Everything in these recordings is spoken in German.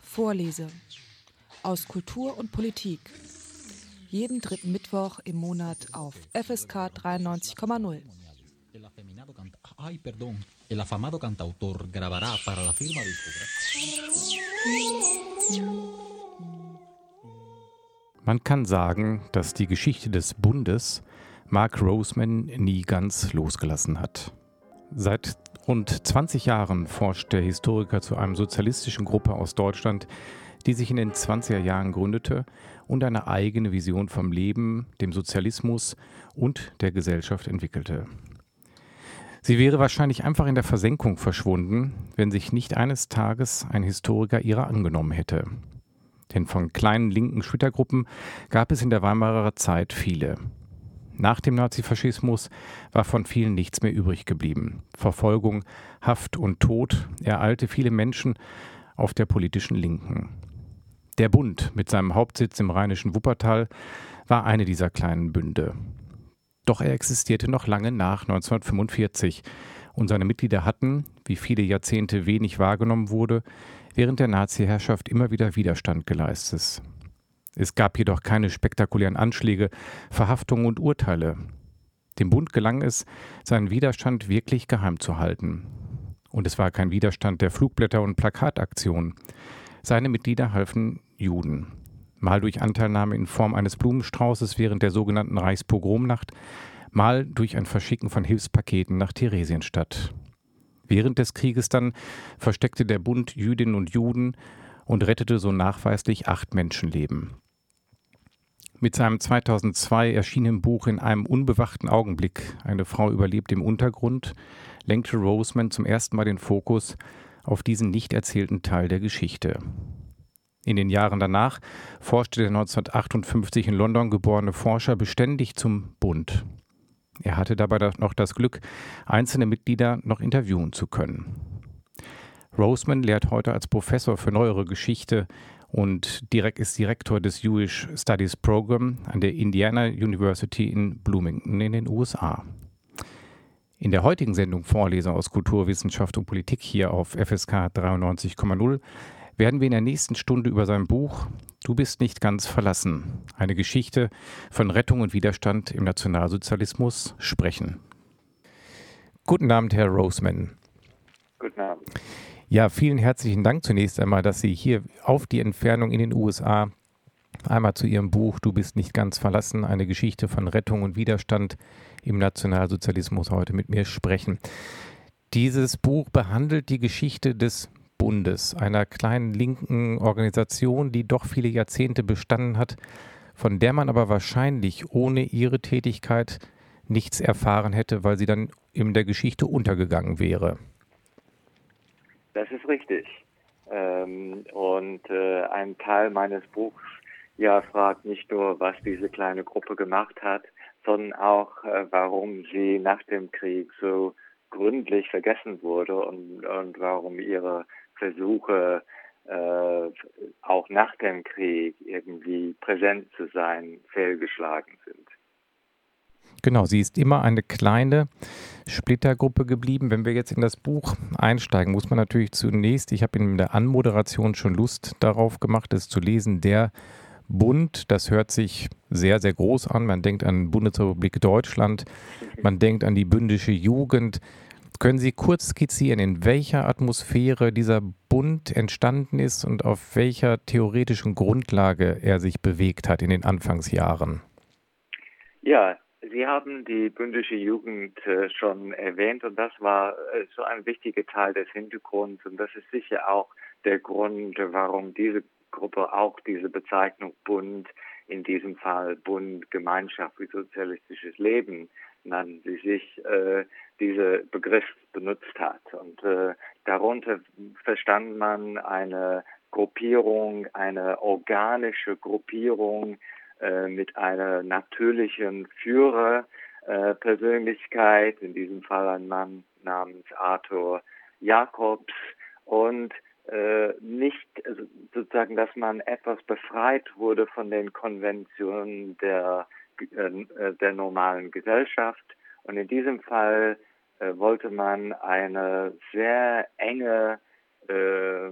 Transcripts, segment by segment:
Vorlese aus Kultur und Politik. Jeden dritten Mittwoch im Monat auf FSK 93,0. Ay, perdón. El afamado cantautor grabará para la firma Man kann sagen, dass die Geschichte des Bundes Mark Roseman nie ganz losgelassen hat. Seit rund 20 Jahren forscht der Historiker zu einer sozialistischen Gruppe aus Deutschland, die sich in den 20er Jahren gründete und eine eigene Vision vom Leben, dem Sozialismus und der Gesellschaft entwickelte. Sie wäre wahrscheinlich einfach in der Versenkung verschwunden, wenn sich nicht eines Tages ein Historiker ihrer angenommen hätte. Denn von kleinen linken Schwittergruppen gab es in der Weimarer Zeit viele. Nach dem Nazifaschismus war von vielen nichts mehr übrig geblieben. Verfolgung, Haft und Tod ereilte viele Menschen auf der politischen Linken. Der Bund mit seinem Hauptsitz im rheinischen Wuppertal war eine dieser kleinen Bünde. Doch er existierte noch lange nach 1945 und seine Mitglieder hatten, wie viele Jahrzehnte wenig wahrgenommen wurde, während der Nazi-Herrschaft immer wieder Widerstand geleistet. Es gab jedoch keine spektakulären Anschläge, Verhaftungen und Urteile. Dem Bund gelang es, seinen Widerstand wirklich geheim zu halten. Und es war kein Widerstand der Flugblätter und Plakataktionen. Seine Mitglieder halfen Juden mal durch Anteilnahme in Form eines Blumenstraußes während der sogenannten Reichspogromnacht, mal durch ein Verschicken von Hilfspaketen nach Theresienstadt. Während des Krieges dann versteckte der Bund Jüdinnen und Juden und rettete so nachweislich acht Menschenleben. Mit seinem 2002 erschienenen Buch In einem unbewachten Augenblick, eine Frau überlebt im Untergrund, lenkte Roseman zum ersten Mal den Fokus auf diesen nicht erzählten Teil der Geschichte. In den Jahren danach forschte der 1958 in London geborene Forscher beständig zum Bund. Er hatte dabei noch das Glück, einzelne Mitglieder noch interviewen zu können. Roseman lehrt heute als Professor für neuere Geschichte und direkt ist Direktor des Jewish Studies Program an der Indiana University in Bloomington in den USA. In der heutigen Sendung Vorleser aus Kulturwissenschaft und Politik hier auf FSK 93,0 werden wir in der nächsten Stunde über sein Buch Du bist nicht ganz verlassen, eine Geschichte von Rettung und Widerstand im Nationalsozialismus sprechen. Guten Abend, Herr Roseman. Guten Abend. Ja, vielen herzlichen Dank zunächst einmal, dass Sie hier auf die Entfernung in den USA einmal zu Ihrem Buch Du bist nicht ganz verlassen, eine Geschichte von Rettung und Widerstand im Nationalsozialismus heute mit mir sprechen. Dieses Buch behandelt die Geschichte des Bundes, einer kleinen linken Organisation, die doch viele Jahrzehnte bestanden hat, von der man aber wahrscheinlich ohne ihre Tätigkeit nichts erfahren hätte, weil sie dann in der Geschichte untergegangen wäre. Das ist richtig. Ähm, und äh, ein Teil meines Buchs ja fragt nicht nur, was diese kleine Gruppe gemacht hat, sondern auch, äh, warum sie nach dem Krieg so gründlich vergessen wurde und, und warum ihre Versuche, äh, auch nach dem Krieg irgendwie präsent zu sein, fehlgeschlagen sind. Genau, sie ist immer eine kleine Splittergruppe geblieben. Wenn wir jetzt in das Buch einsteigen, muss man natürlich zunächst, ich habe in der Anmoderation schon Lust darauf gemacht, es zu lesen, der Bund, das hört sich sehr, sehr groß an. Man denkt an Bundesrepublik Deutschland, man denkt an die bündische Jugend, können Sie kurz skizzieren, in welcher Atmosphäre dieser Bund entstanden ist und auf welcher theoretischen Grundlage er sich bewegt hat in den Anfangsjahren? Ja, Sie haben die bündische Jugend äh, schon erwähnt und das war äh, so ein wichtiger Teil des Hintergrunds und das ist sicher auch der Grund, warum diese Gruppe auch diese Bezeichnung Bund, in diesem Fall Bund Gemeinschaft für sozialistisches Leben, nannten sie sich, äh, diese Begriff benutzt hat. Und äh, darunter verstand man eine Gruppierung, eine organische Gruppierung äh, mit einer natürlichen Führerpersönlichkeit, in diesem Fall ein Mann namens Arthur Jacobs und äh, nicht also sozusagen, dass man etwas befreit wurde von den Konventionen der, äh, der normalen Gesellschaft. Und in diesem Fall äh, wollte man eine sehr enge äh,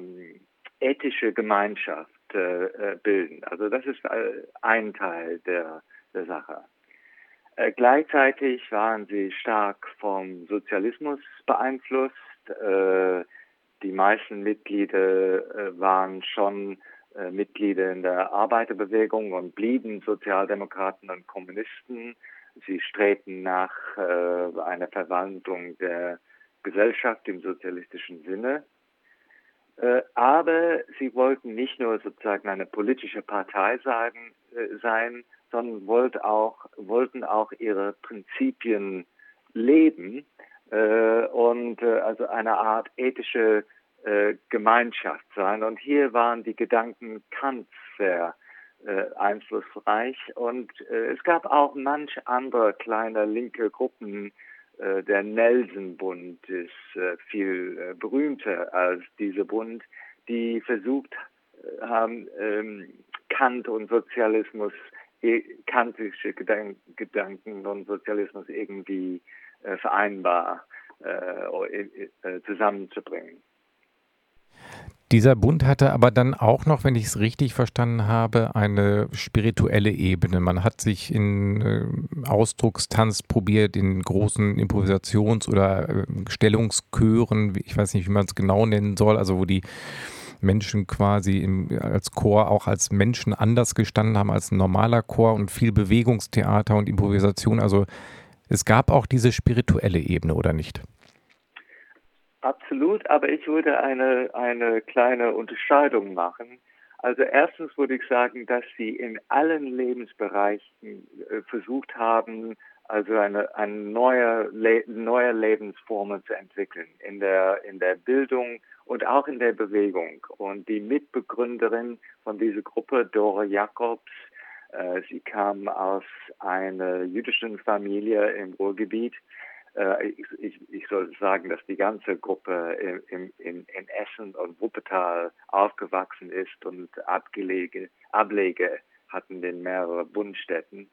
ethische Gemeinschaft äh, äh, bilden. Also das ist äh, ein Teil der, der Sache. Äh, gleichzeitig waren sie stark vom Sozialismus beeinflusst. Äh, die meisten Mitglieder waren schon Mitglieder in der Arbeiterbewegung und blieben Sozialdemokraten und Kommunisten. Sie strebten nach einer Verwandlung der Gesellschaft im sozialistischen Sinne. Äh, aber sie wollten nicht nur sozusagen eine politische Partei sagen, äh, sein, sondern wollt auch, wollten auch ihre Prinzipien leben äh, und also eine Art ethische Gemeinschaft sein. Und hier waren die Gedanken Kants sehr äh, einflussreich und äh, es gab auch manch andere kleine linke Gruppen, der Nelson-Bund ist äh, viel äh, berühmter als dieser Bund, die versucht haben, ähm, Kant und Sozialismus, kantische Gedanken und Sozialismus irgendwie vereinbar zusammenzubringen. Dieser Bund hatte aber dann auch noch, wenn ich es richtig verstanden habe, eine spirituelle Ebene. Man hat sich in äh, Ausdruckstanz probiert, in großen Improvisations- oder äh, Stellungschören, ich weiß nicht, wie man es genau nennen soll, also wo die Menschen quasi im, als Chor auch als Menschen anders gestanden haben als ein normaler Chor und viel Bewegungstheater und Improvisation. Also es gab auch diese spirituelle Ebene, oder nicht? Absolut, aber ich würde eine, eine kleine Unterscheidung machen. Also erstens würde ich sagen, dass sie in allen Lebensbereichen äh, versucht haben, also eine, eine neue, neue Lebensformen zu entwickeln, in der, in der Bildung und auch in der Bewegung. Und die Mitbegründerin von dieser Gruppe, Dora Jacobs, äh, sie kam aus einer jüdischen Familie im Ruhrgebiet ich, ich, ich, soll sagen, dass die ganze Gruppe in, in, in Essen und Wuppertal aufgewachsen ist und Abgelege, Ablege hatten in mehreren Bundstädten.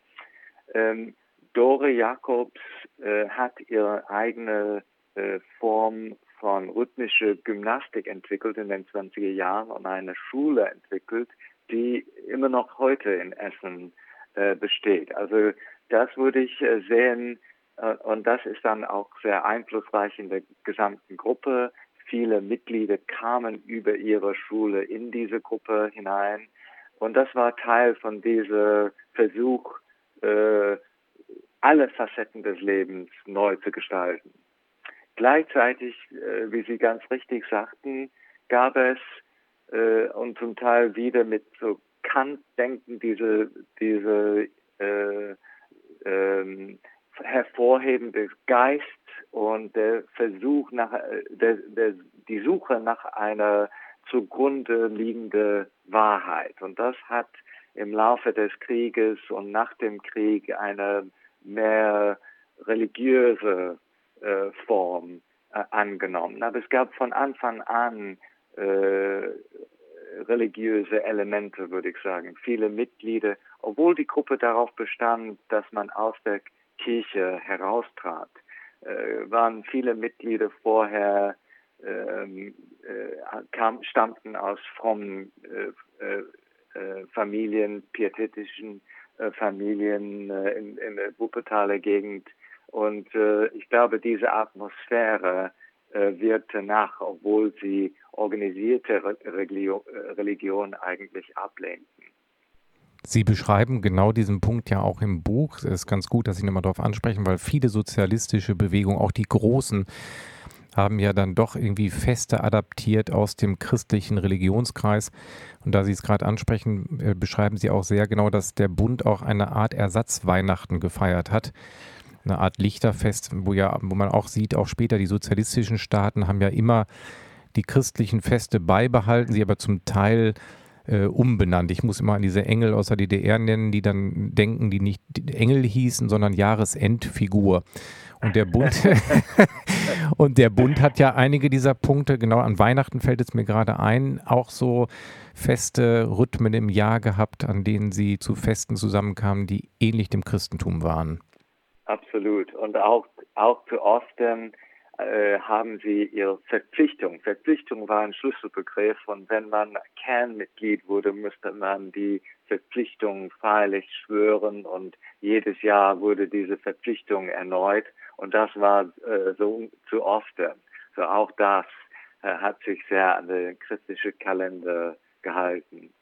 Ähm, Dore Jacobs äh, hat ihre eigene äh, Form von rhythmischer Gymnastik entwickelt in den 20er Jahren und eine Schule entwickelt, die immer noch heute in Essen äh, besteht. Also das würde ich äh, sehen äh, und das ist dann auch sehr einflussreich in der gesamten Gruppe. Viele Mitglieder kamen über ihre Schule in diese Gruppe hinein. Und das war Teil von diesem Versuch, äh, alle Facetten des Lebens neu zu gestalten. Gleichzeitig, äh, wie Sie ganz richtig sagten, gab es äh, und zum Teil wieder mit so Kant-Denken diese, diese äh, ähm, hervorhebende Geist und der Versuch nach der, der, die Suche nach einer zugrunde liegende Wahrheit. Und das hat im Laufe des Krieges und nach dem Krieg eine mehr religiöse äh, Form äh, angenommen. Aber es gab von Anfang an äh, religiöse Elemente, würde ich sagen. Viele Mitglieder, obwohl die Gruppe darauf bestand, dass man aus der Kirche heraustrat, äh, waren viele Mitglieder vorher ähm, äh, kam, stammten aus frommen äh, äh, äh Familien, pietätischen äh, Familien in, in, der Wuppertaler Gegend. Und ich glaube, diese Atmosphäre wird nach, obwohl sie organisierte Religion eigentlich ablehnten. Sie beschreiben genau diesen Punkt ja auch im Buch. Es ist ganz gut, dass Sie nochmal darauf ansprechen, weil viele sozialistische Bewegungen, auch die großen, haben ja dann doch irgendwie Feste adaptiert aus dem christlichen Religionskreis. Und da Sie es gerade ansprechen, äh, beschreiben Sie auch sehr genau, dass der Bund auch eine Art Ersatzweihnachten gefeiert hat. Eine Art Lichterfest, wo ja, wo man auch sieht, auch später die sozialistischen Staaten haben ja immer die christlichen Feste beibehalten, sie aber zum Teil äh, umbenannt. Ich muss immer an diese Engel aus der DDR nennen, die dann denken, die nicht Engel hießen, sondern Jahresendfigur. Und der Bund und der Bund hat ja einige dieser Punkte, genau an Weihnachten fällt es mir gerade ein, auch so feste Rhythmen im Jahr gehabt, an denen sie zu Festen zusammenkamen, die ähnlich dem Christentum waren. Absolut. Und auch, auch zu Ostern äh, haben sie ihre Verpflichtung. Verpflichtung war ein Schlüsselbegriff und wenn man Kernmitglied wurde, müsste man die Verpflichtung feierlich schwören und jedes Jahr wurde diese Verpflichtung erneut und das war äh, so zu oft. So auch das äh, hat sich sehr an den christlichen Kalender gehalten.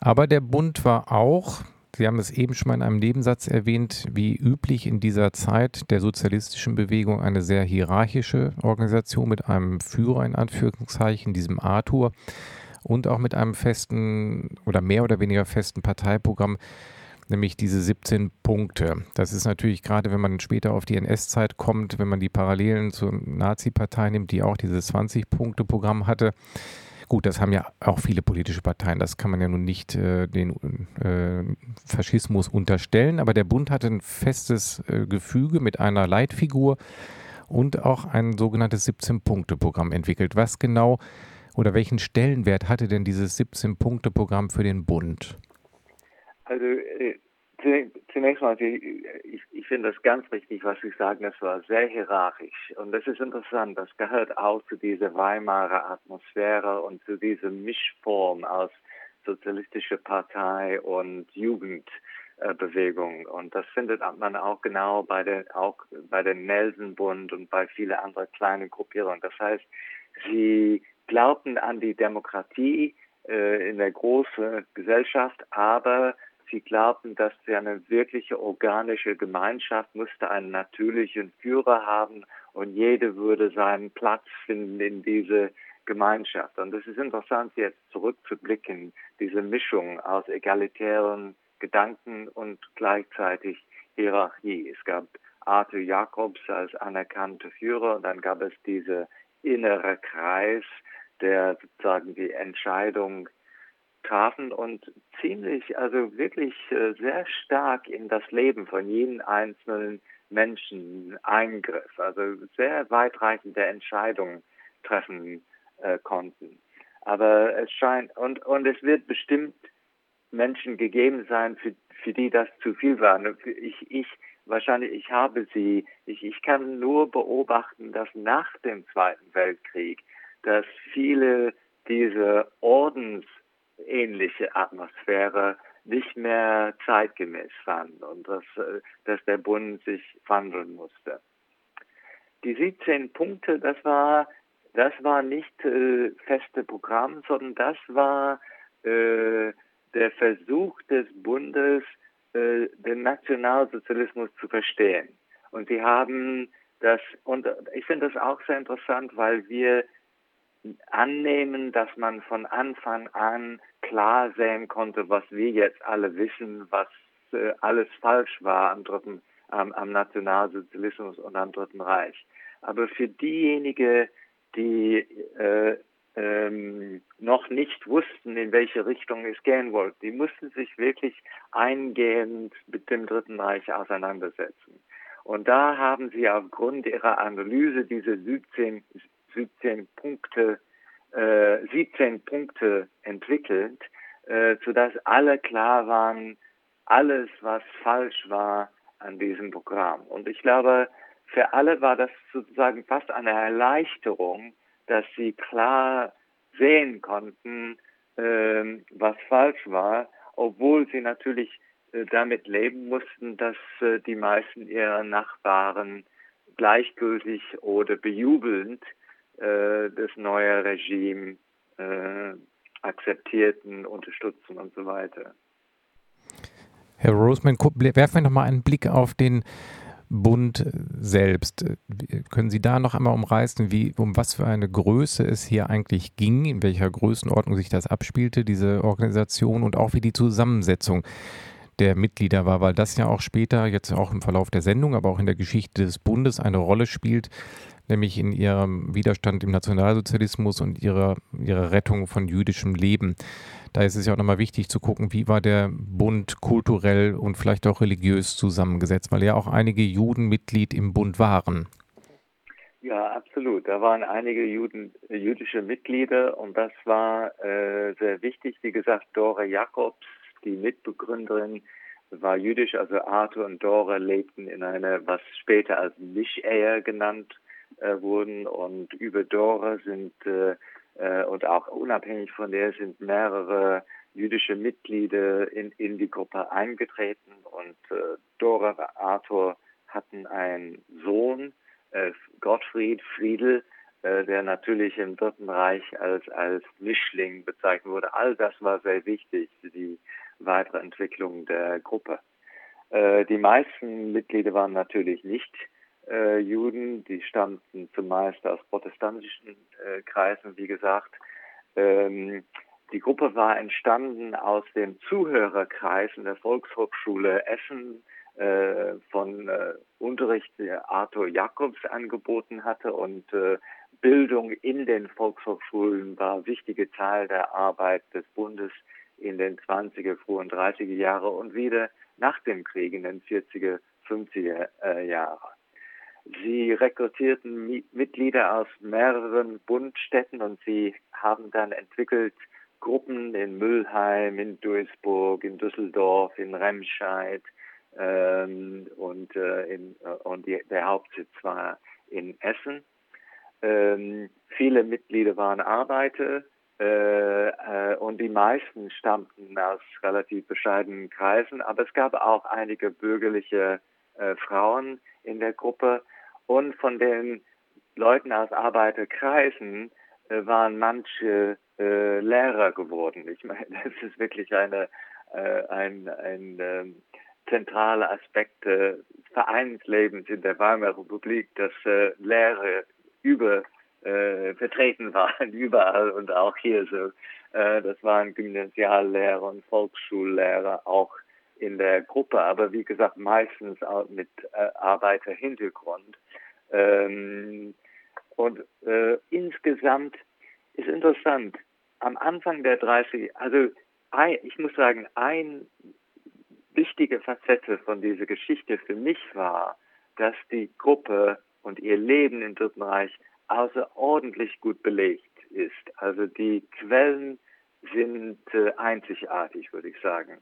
Aber der Bund war auch Sie haben es eben schon mal in einem Nebensatz erwähnt, wie üblich in dieser Zeit der sozialistischen Bewegung eine sehr hierarchische Organisation mit einem Führer in Anführungszeichen, diesem Arthur, und auch mit einem festen oder mehr oder weniger festen Parteiprogramm, nämlich diese 17 Punkte. Das ist natürlich gerade, wenn man später auf die NS-Zeit kommt, wenn man die Parallelen zur Nazi-Partei nimmt, die auch dieses 20-Punkte-Programm hatte, Gut, das haben ja auch viele politische Parteien. Das kann man ja nun nicht äh, den äh, Faschismus unterstellen. Aber der Bund hatte ein festes äh, Gefüge mit einer Leitfigur und auch ein sogenanntes 17-Punkte-Programm entwickelt. Was genau oder welchen Stellenwert hatte denn dieses 17-Punkte-Programm für den Bund? Also äh, Zunächst mal, ich, ich finde das ganz richtig, was Sie sagen. Es war sehr hierarchisch. Und das ist interessant. Das gehört auch zu dieser Weimarer Atmosphäre und zu dieser Mischform aus sozialistischer Partei und Jugendbewegung. Und das findet man auch genau bei der, auch bei der Nelson-Bund und bei vielen anderen kleinen Gruppierungen. Das heißt, sie glaubten an die Demokratie äh, in der großen Gesellschaft, aber Sie glaubten, dass sie eine wirkliche organische Gemeinschaft musste einen natürlichen Führer haben und jede würde seinen Platz finden in diese Gemeinschaft. Und es ist interessant, jetzt zurückzublicken, diese Mischung aus egalitären Gedanken und gleichzeitig Hierarchie. Es gab Arthur Jacobs als anerkannte Führer und dann gab es diese innere Kreis, der sozusagen die Entscheidung trafen und ziemlich, also wirklich äh, sehr stark in das Leben von jedem einzelnen Menschen eingriff, also sehr weitreichende Entscheidungen treffen äh, konnten. Aber es scheint, und, und es wird bestimmt Menschen gegeben sein, für, für die das zu viel war. Ich, ich, wahrscheinlich, ich habe sie, ich, ich kann nur beobachten, dass nach dem Zweiten Weltkrieg, dass viele diese Ordens ähnliche Atmosphäre nicht mehr zeitgemäß fand und dass, äh, dass der Bund sich wandeln musste. Die 17 Punkte, das war, das war nicht äh, feste Programm, sondern das war äh, der Versuch des Bundes, äh, den Nationalsozialismus zu verstehen. Und sie haben das, und ich finde das auch sehr interessant, weil wir annehmen, dass man von Anfang an klar sehen konnte, was wir jetzt alle wissen, was äh, alles falsch war am dritten, ähm, am Nationalsozialismus und am Dritten Reich. Aber für diejenigen, die äh, ähm, noch nicht wussten, in welche Richtung es gehen wollte, die mussten sich wirklich eingehend mit dem Dritten Reich auseinandersetzen. Und da haben sie aufgrund ihrer Analyse diese 17, 17 Punkte, äh, 17 Punkte entwickelt, äh, sodass alle klar waren, alles, was falsch war an diesem Programm. Und ich glaube, für alle war das sozusagen fast eine Erleichterung, dass sie klar sehen konnten, äh, was falsch war, obwohl sie natürlich äh, damit leben mussten, dass äh, die meisten ihrer Nachbarn gleichgültig oder bejubelnd äh, das neue Regime äh, akzeptierten, unterstützen und so weiter. Herr Roseman, werfen wir noch mal einen Blick auf den Bund selbst. Können Sie da noch einmal umreißen, wie, um was für eine Größe es hier eigentlich ging, in welcher Größenordnung sich das abspielte, diese Organisation und auch wie die Zusammensetzung der Mitglieder war, weil das ja auch später, jetzt auch im Verlauf der Sendung, aber auch in der Geschichte des Bundes eine Rolle spielt, nämlich in ihrem Widerstand im Nationalsozialismus und ihrer, ihrer Rettung von jüdischem Leben. Da ist es ja auch nochmal wichtig zu gucken, wie war der Bund kulturell und vielleicht auch religiös zusammengesetzt, weil ja auch einige Juden Mitglied im Bund waren. Ja, absolut. Da waren einige Juden, jüdische Mitglieder und das war äh, sehr wichtig. Wie gesagt, Dore Jakobs, die Mitbegründerin, war jüdisch, also Arthur und Dore lebten in einer, was später als Mischehe genannt äh, wurden und über Dora sind äh, äh, und auch unabhängig von der sind mehrere jüdische Mitglieder in, in die Gruppe eingetreten und äh, Dora und Arthur hatten einen Sohn, äh, Gottfried Friedel, äh, der natürlich im Dritten Reich als, als Mischling bezeichnet wurde. All das war sehr wichtig für die weitere Entwicklung der Gruppe. Äh, die meisten Mitglieder waren natürlich nicht äh, Juden, die stammten zumeist aus protestantischen äh, Kreisen, wie gesagt. Ähm, die Gruppe war entstanden aus dem Zuhörerkreis in der Volkshochschule Essen äh, von äh, Unterricht, der Arthur Jacobs angeboten hatte und äh, Bildung in den Volkshochschulen war wichtige Teil der Arbeit des Bundes in den 20er, frühen 30er Jahre und wieder nach dem Krieg in den 40er, 50er äh, Jahre. Sie rekrutierten Mitglieder aus mehreren Bundstädten und sie haben dann entwickelt Gruppen in Mülheim, in Duisburg, in Düsseldorf, in Remscheid ähm, und, äh, in, äh, und die, der Hauptsitz war in Essen. Ähm, viele Mitglieder waren Arbeiter äh, äh, und die meisten stammten aus relativ bescheidenen Kreisen, aber es gab auch einige bürgerliche äh, Frauen in der Gruppe und von den Leuten aus Arbeiterkreisen äh, waren manche äh, Lehrer geworden. Ich meine, das ist wirklich eine, äh, ein, ein ähm, zentraler Aspekt des Vereinslebens in der Weimarer Republik, dass äh, Lehre über äh, vertreten waren, überall und auch hier so. Äh, das waren Gymnasiallehrer und Volksschullehrer auch in der Gruppe, aber wie gesagt meistens auch mit äh, Arbeiterhintergrund. Ähm, und äh, insgesamt ist interessant, am Anfang der 30, also ein, ich muss sagen, ein wichtige Facette von dieser Geschichte für mich war, dass die Gruppe und ihr Leben im Dritten Reich außerordentlich gut belegt ist. Also die Quellen sind äh, einzigartig, würde ich sagen.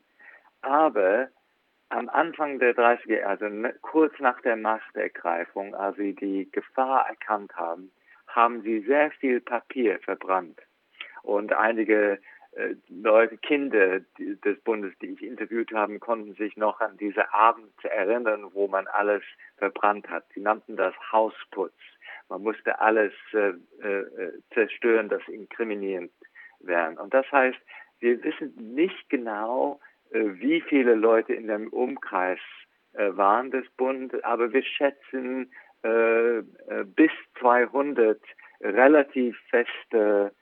Aber am Anfang der 30er, also kurz nach der Machtergreifung, als sie die Gefahr erkannt haben, haben sie sehr viel Papier verbrannt. Und einige äh, Leute, Kinder des Bundes, die ich interviewt habe, konnten sich noch an diese Abend erinnern, wo man alles verbrannt hat. Sie nannten das Hausputz. Man musste alles äh, äh, zerstören, das inkriminierend wäre. Und das heißt, wir wissen nicht genau, wie viele Leute in dem Umkreis äh, waren des Bundes, aber wir schätzen äh, äh, bis 200 relativ feste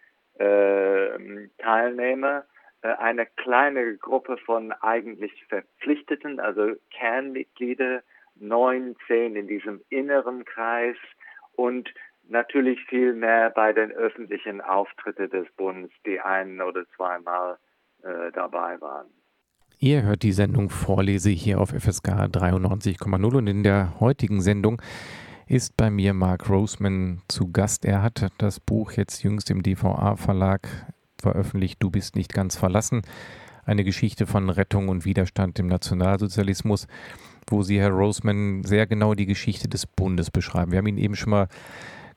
Teilnehmer, eine kleine Gruppe von eigentlich Verpflichteten, also Kernmitglieder, neun, zehn in diesem inneren Kreis und natürlich viel mehr bei den öffentlichen Auftritten des Bundes, die ein oder zweimal äh, dabei waren. Ihr hört die Sendung Vorlese hier auf FSK 93,0 und in der heutigen Sendung ist bei mir Mark Roseman zu Gast. Er hat das Buch jetzt jüngst im DVA-Verlag veröffentlicht, Du bist nicht ganz verlassen. Eine Geschichte von Rettung und Widerstand im Nationalsozialismus wo Sie, Herr Roseman, sehr genau die Geschichte des Bundes beschreiben. Wir haben ihn eben schon mal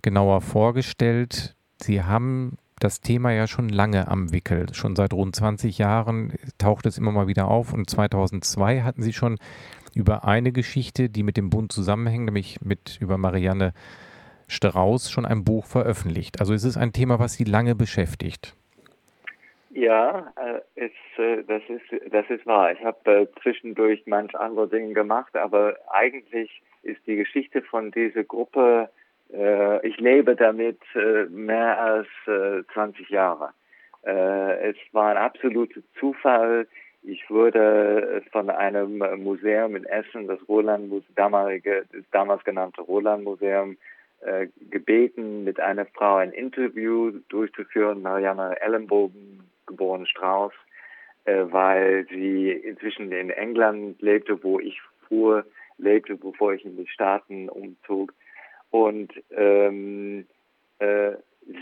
genauer vorgestellt. Sie haben das Thema ja schon lange am Wickel. Schon seit rund 20 Jahren taucht es immer mal wieder auf. Und 2002 hatten Sie schon über eine Geschichte, die mit dem Bund zusammenhängt, nämlich mit über Marianne Strauß, schon ein Buch veröffentlicht. Also es ist ein Thema, was Sie lange beschäftigt. Ja, äh, ist, äh, das ist das ist wahr. Ich habe äh, zwischendurch manch andere Dinge gemacht, aber eigentlich ist die Geschichte von dieser Gruppe, ich lebe damit äh, mehr als äh, 20 Jahre. Äh, es war ein absoluter Zufall. Ich wurde von einem Museum in Essen, das Roland damalige, damals genannte Roland Museum, äh, gebeten, mit einer Frau ein Interview durchzuführen, Marianne Ellenbogen, geboren Strauß, äh, weil sie inzwischen in England lebte, wo ich früher lebte, bevor ich in die Staaten umzog. Und ähm, äh,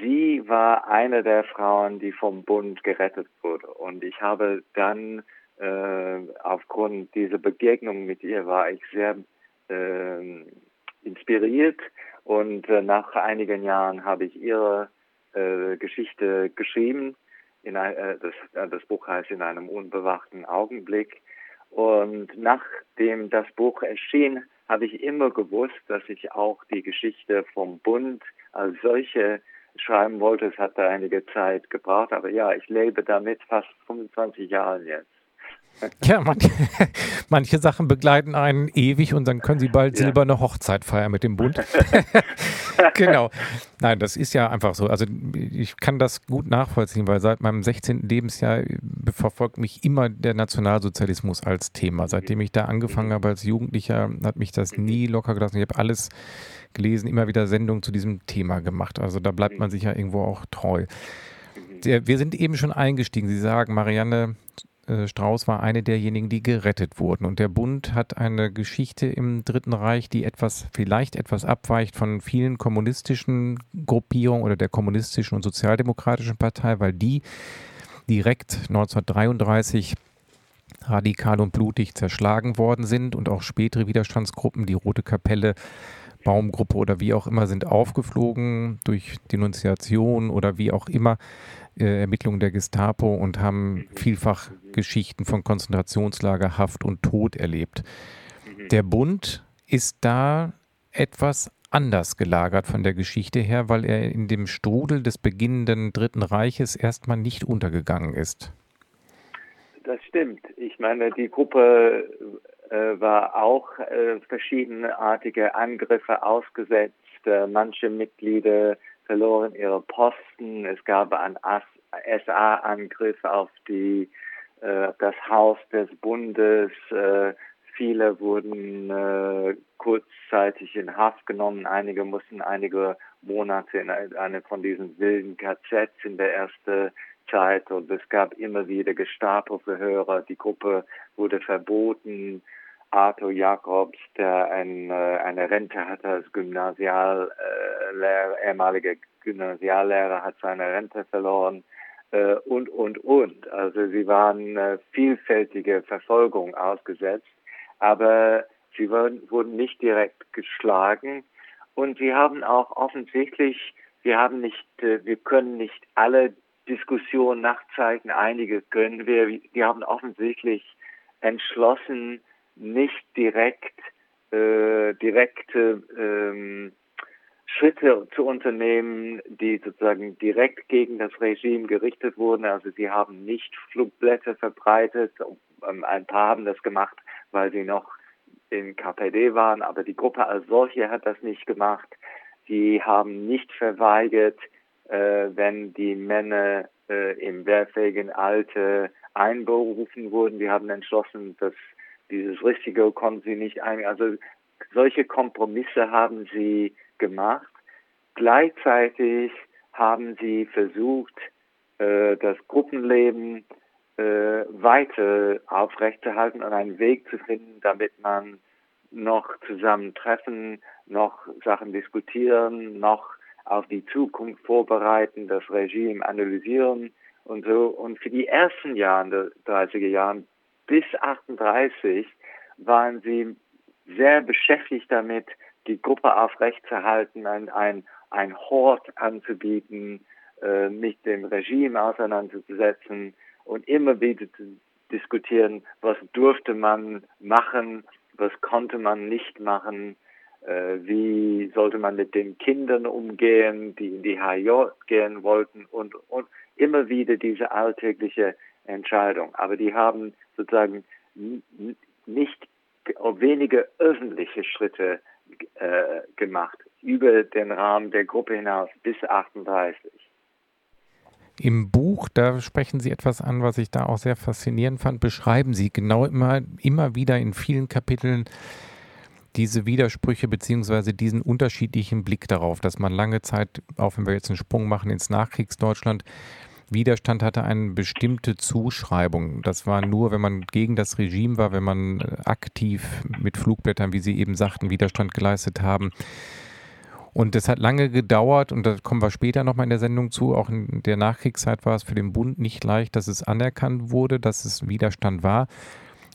sie war eine der Frauen, die vom Bund gerettet wurde. Und ich habe dann äh, aufgrund dieser Begegnung mit ihr war ich sehr äh, inspiriert Und äh, nach einigen Jahren habe ich ihre äh, Geschichte geschrieben. In ein, äh, das, äh, das Buch heißt In einem unbewachten Augenblick. Und nachdem das Buch erschien, habe ich immer gewusst, dass ich auch die Geschichte vom Bund als solche schreiben wollte. Es hat da einige Zeit gebraucht, aber ja, ich lebe damit fast 25 Jahre jetzt. Ja, manche, manche Sachen begleiten einen ewig und dann können sie bald ja. silberne Hochzeit feiern mit dem Bund. genau. Nein, das ist ja einfach so. Also ich kann das gut nachvollziehen, weil seit meinem 16. Lebensjahr verfolgt mich immer der Nationalsozialismus als Thema. Seitdem ich da angefangen habe als Jugendlicher, hat mich das nie locker gelassen. Ich habe alles gelesen, immer wieder Sendungen zu diesem Thema gemacht. Also da bleibt man sich ja irgendwo auch treu. Wir sind eben schon eingestiegen. Sie sagen, Marianne äh, Strauß war eine derjenigen, die gerettet wurden. Und der Bund hat eine Geschichte im Dritten Reich, die etwas, vielleicht etwas abweicht von vielen kommunistischen Gruppierungen oder der kommunistischen und sozialdemokratischen Partei, weil die direkt 1933 radikal und blutig zerschlagen worden sind und auch spätere Widerstandsgruppen, die Rote Kapelle, Baumgruppe oder wie auch immer, sind aufgeflogen durch Denunziation oder wie auch immer Ermittlungen der Gestapo und haben vielfach Geschichten von Konzentrationslager, Haft und Tod erlebt. Mhm. Der Bund ist da etwas anders gelagert von der Geschichte her, weil er in dem Strudel des beginnenden Dritten Reiches erstmal nicht untergegangen ist. Das stimmt. Ich meine, die Gruppe äh, war auch äh, verschiedenartige Angriffe ausgesetzt. Äh, manche Mitglieder verloren ihre Posten. Es gab einen SA-Angriff auf die, äh, das Haus des Bundes. Äh, viele wurden äh, kurzzeitig in Haft genommen. Einige mussten einige Monate in eine von diesen wilden KZs in der ersten Zeit und es gab immer wieder Gestapo-Verhöre. Die Gruppe wurde verboten. Arthur Jacobs, der ein, äh, eine Rente hatte als Gymnasiallehrer, äh, ehemaliger Gymnasiallehrer, hat seine Rente verloren äh, und, und, und. Also sie waren äh, vielfältige Verfolgung ausgesetzt, aber sie wurden, wurden nicht direkt geschlagen und sie haben auch offensichtlich, wir haben nicht, äh, wir können nicht alle Diskussionen nachzeichnen, einige können wir, die haben offensichtlich entschlossen, nicht direkt äh, direkte ähm, Schritte zu unternehmen, die sozusagen direkt gegen das Regime gerichtet wurden. Also sie haben nicht Flugblätter verbreitet. Ähm, ein paar haben das gemacht, weil sie noch in KPD waren, aber die Gruppe als solche hat das nicht gemacht. Sie haben nicht verweigert, äh, wenn die Männer äh, im wehrfähigen Alter einberufen wurden. Wir haben entschlossen, dass dieses Richtige konnten sie nicht ein. Also solche Kompromisse haben sie gemacht. Gleichzeitig haben sie versucht, äh, das Gruppenleben äh, weiter aufrechtzuerhalten und einen Weg zu finden, damit man noch zusammentreffen, noch Sachen diskutieren, noch auf die Zukunft vorbereiten, das Regime analysieren und so. Und für die ersten Jahre der 30er Jahre bis 38 waren sie sehr beschäftigt damit, die Gruppe aufrechtzuerhalten, ein, ein, ein Hort anzubieten, äh, mit dem Regime auseinanderzusetzen und immer wieder zu diskutieren, was durfte man machen, was konnte man nicht machen, äh, wie sollte man mit den Kindern umgehen, die in die HJ gehen wollten und, und immer wieder diese alltägliche Entscheidung. Aber die haben sozusagen nicht wenige öffentliche Schritte äh, gemacht über den Rahmen der Gruppe hinaus bis 38. Im Buch, da sprechen Sie etwas an, was ich da auch sehr faszinierend fand, beschreiben Sie genau immer, immer wieder in vielen Kapiteln diese Widersprüche beziehungsweise diesen unterschiedlichen Blick darauf, dass man lange Zeit, auch wenn wir jetzt einen Sprung machen ins Nachkriegsdeutschland, Widerstand hatte eine bestimmte Zuschreibung. Das war nur, wenn man gegen das Regime war, wenn man äh, aktiv mit Flugblättern, wie Sie eben sagten, Widerstand geleistet haben. Und es hat lange gedauert, und da kommen wir später nochmal in der Sendung zu, auch in der Nachkriegszeit war es für den Bund nicht leicht, dass es anerkannt wurde, dass es Widerstand war.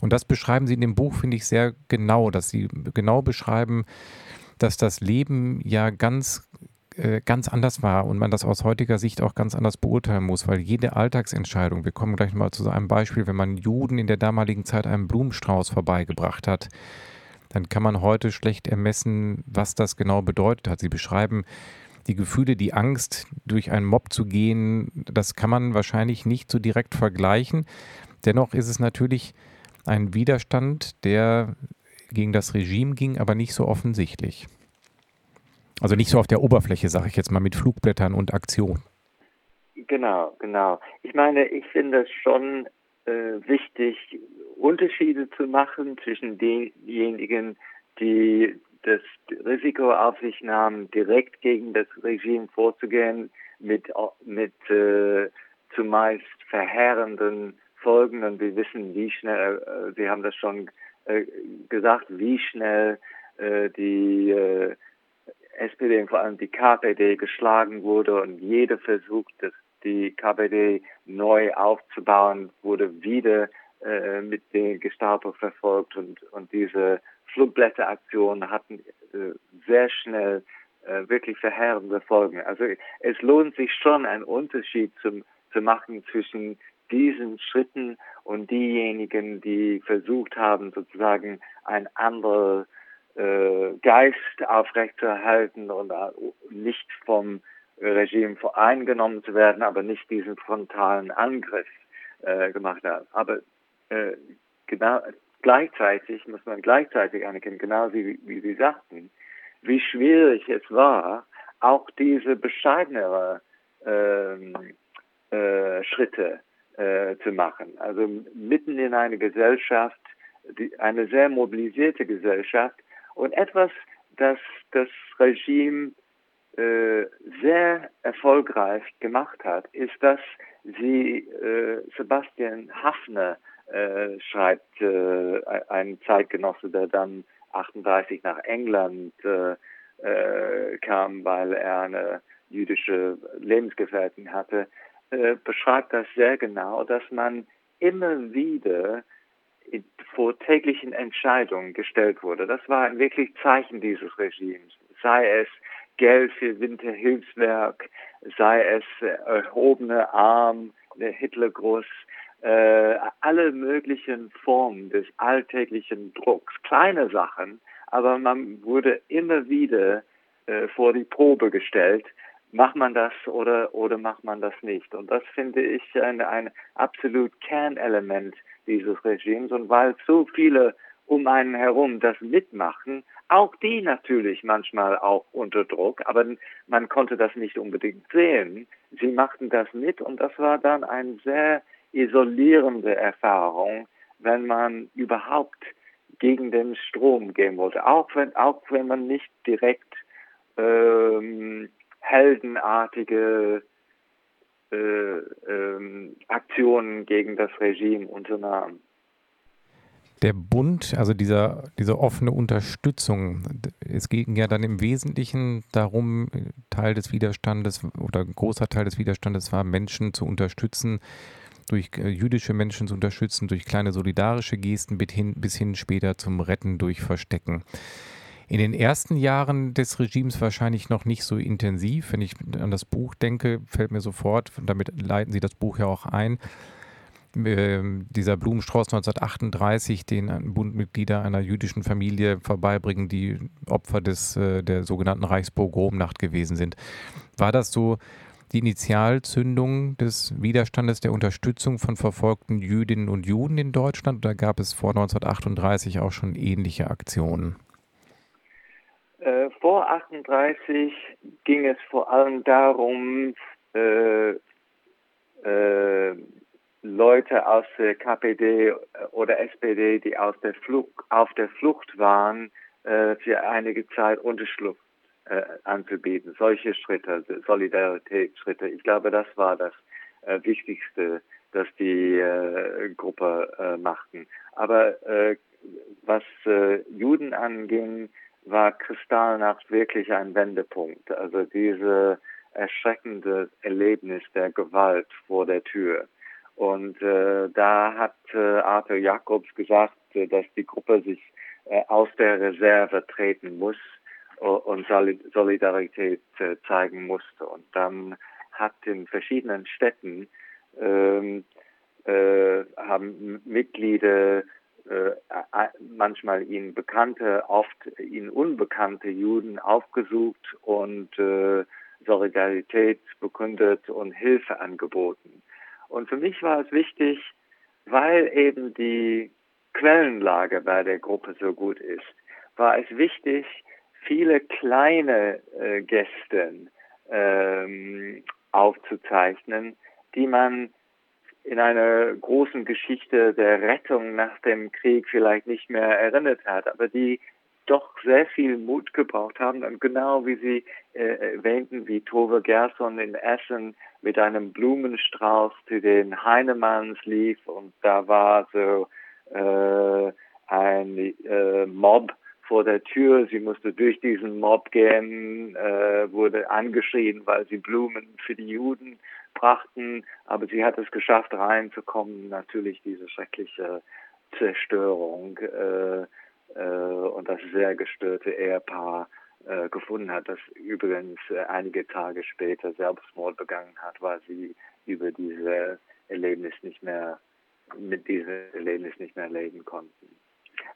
Und das beschreiben Sie in dem Buch, finde ich, sehr genau, dass Sie genau beschreiben, dass das Leben ja ganz äh, ganz anders war und man das aus heutiger Sicht auch ganz anders beurteilen muss, weil jede Alltagsentscheidung, wir kommen gleich mal zu so einem Beispiel, wenn man Juden in der damaligen Zeit einen Blumenstrauß vorbeigebracht hat, dann kann man heute schlecht ermessen, was das genau bedeutet hat. Sie beschreiben die Gefühle, die Angst, durch einen Mob zu gehen, das kann man wahrscheinlich nicht so direkt vergleichen. Dennoch ist es natürlich ein Widerstand, der gegen das Regime ging, aber nicht so offensichtlich. Also nicht so auf der Oberfläche, sage ich jetzt mal, mit Flugblättern und Aktion. Genau, genau. Ich meine, ich finde es schon äh, wichtig, Unterschiede zu machen zwischen denjenigen, die das Risiko auf sich nahmen, direkt gegen das Regime vorzugehen, mit, mit äh, zumeist verheerenden Folgen. Und wir wissen, wie schnell, äh, Sie haben das schon äh, gesagt, wie schnell äh, die äh, SPD und vor allem die KPD geschlagen wurde und jeder Versuch, das, die KPD neu aufzubauen, wurde wieder äh, mit den Gestapo verfolgt und, und diese Flugblätteraktionen hatten äh, sehr schnell äh, wirklich verheerende Folgen. Also es lohnt sich schon, einen Unterschied zum, zu machen zwischen diesen Schritten und diejenigen, die versucht haben, sozusagen ein anderes äh, Geist aufrechtzuerhalten und nicht vom Regime eingenommen zu werden, aber nicht diesen frontalen Angriff äh, gemacht haben. Aber äh, genau gleichzeitig muss man gleichzeitig anerkennen, genau wie, wie Sie sagten, wie schwierig es war, auch diese bescheidenere ähm, äh, Schritte äh, zu machen. Also mitten in eine Gesellschaft, die, eine sehr mobilisierte Gesellschaft, und etwas, das das Regime äh, sehr erfolgreich gemacht hat, ist, dass sie äh, Sebastian Hafner äh, schreibt, äh, ein Zeitgenosse, der dann 38 nach England äh, äh, kam, weil er eine jüdische Lebensgefährtin hatte, äh, beschreibt das sehr genau, dass man immer wieder vor täglichen Entscheidungen gestellt wurde. Das war wirklich Zeichen dieses Regimes. Sei es Geld für Winterhilfswerk, sei es erhobene Arm, der Hitlergruß, äh, alle möglichen Formen des alltäglichen Drucks, kleine Sachen, aber man wurde immer wieder äh, vor die Probe gestellt, macht man das oder, oder macht man das nicht. Und das finde ich ein, ein absolut Kernelement dieses Regimes und weil so viele um einen herum das mitmachen, auch die natürlich manchmal auch unter Druck, aber man konnte das nicht unbedingt sehen. Sie machten das mit und das war dann eine sehr isolierende Erfahrung, wenn man überhaupt gegen den Strom gehen wollte, auch wenn auch wenn man nicht direkt ähm, heldenartige äh, ähm, Aktionen gegen das Regime unternahm. Der Bund, also dieser, diese offene Unterstützung, es ging ja dann im Wesentlichen darum, Teil des Widerstandes oder ein großer Teil des Widerstandes war, Menschen zu unterstützen, durch äh, jüdische Menschen zu unterstützen, durch kleine solidarische Gesten bis hin, bis hin später zum Retten durch Verstecken. In den ersten Jahren des Regimes wahrscheinlich noch nicht so intensiv. Wenn ich an das Buch denke, fällt mir sofort, damit leiten Sie das Buch ja auch ein, äh, dieser Blumenstrauß 1938, den Bundmitglieder einer jüdischen Familie vorbeibringen, die Opfer des, äh, der sogenannten Reichspogromnacht gewesen sind. War das so die Initialzündung des Widerstandes der Unterstützung von verfolgten Jüdinnen und Juden in Deutschland oder gab es vor 1938 auch schon ähnliche Aktionen? Äh, vor 38 ging es vor allem darum, äh, äh, Leute aus der KPD oder SPD, die aus der Flucht, auf der Flucht waren, äh, für einige Zeit Unterschlupf äh, anzubieten. Solche Schritte, Solidaritätsschritte. Ich glaube, das war das äh, Wichtigste, das die Gruppe machten. Aber was Juden anging, war Kristallnacht wirklich ein Wendepunkt. Also diese erschreckende Erlebnis der Gewalt vor der Tür. Und äh, da hat äh, Arthur Jacobs gesagt, äh, dass die Gruppe sich äh, aus der Reserve treten muss und Solidarität äh, zeigen musste. Und dann hat in verschiedenen Städten ähm, äh, haben Mitglieder äh, manchmal ihnen bekannte, oft ihnen unbekannte Juden aufgesucht und äh, Solidarität bekundet und Hilfe angeboten. Und für mich war es wichtig, weil eben die Quellenlage bei der Gruppe so gut ist, war es wichtig, viele kleine äh, Gäste ähm, aufzuzeichnen, die man in einer großen Geschichte der Rettung nach dem Krieg vielleicht nicht mehr erinnert hat, aber die doch sehr viel Mut gebraucht haben und genau wie Sie äh, erwähnten, wie Tove Gerson in Essen mit einem Blumenstrauß zu den Heinemanns lief und da war so äh, ein äh, Mob vor der Tür. Sie musste durch diesen Mob gehen, äh, wurde angeschrien, weil sie Blumen für die Juden brachten. Aber sie hat es geschafft, reinzukommen. Natürlich diese schreckliche Zerstörung äh, äh, und das sehr gestörte Ehepaar äh, gefunden hat, das übrigens äh, einige Tage später Selbstmord begangen hat, weil sie über diese Erlebnis nicht mehr mit diesem Erlebnis nicht mehr leben konnten.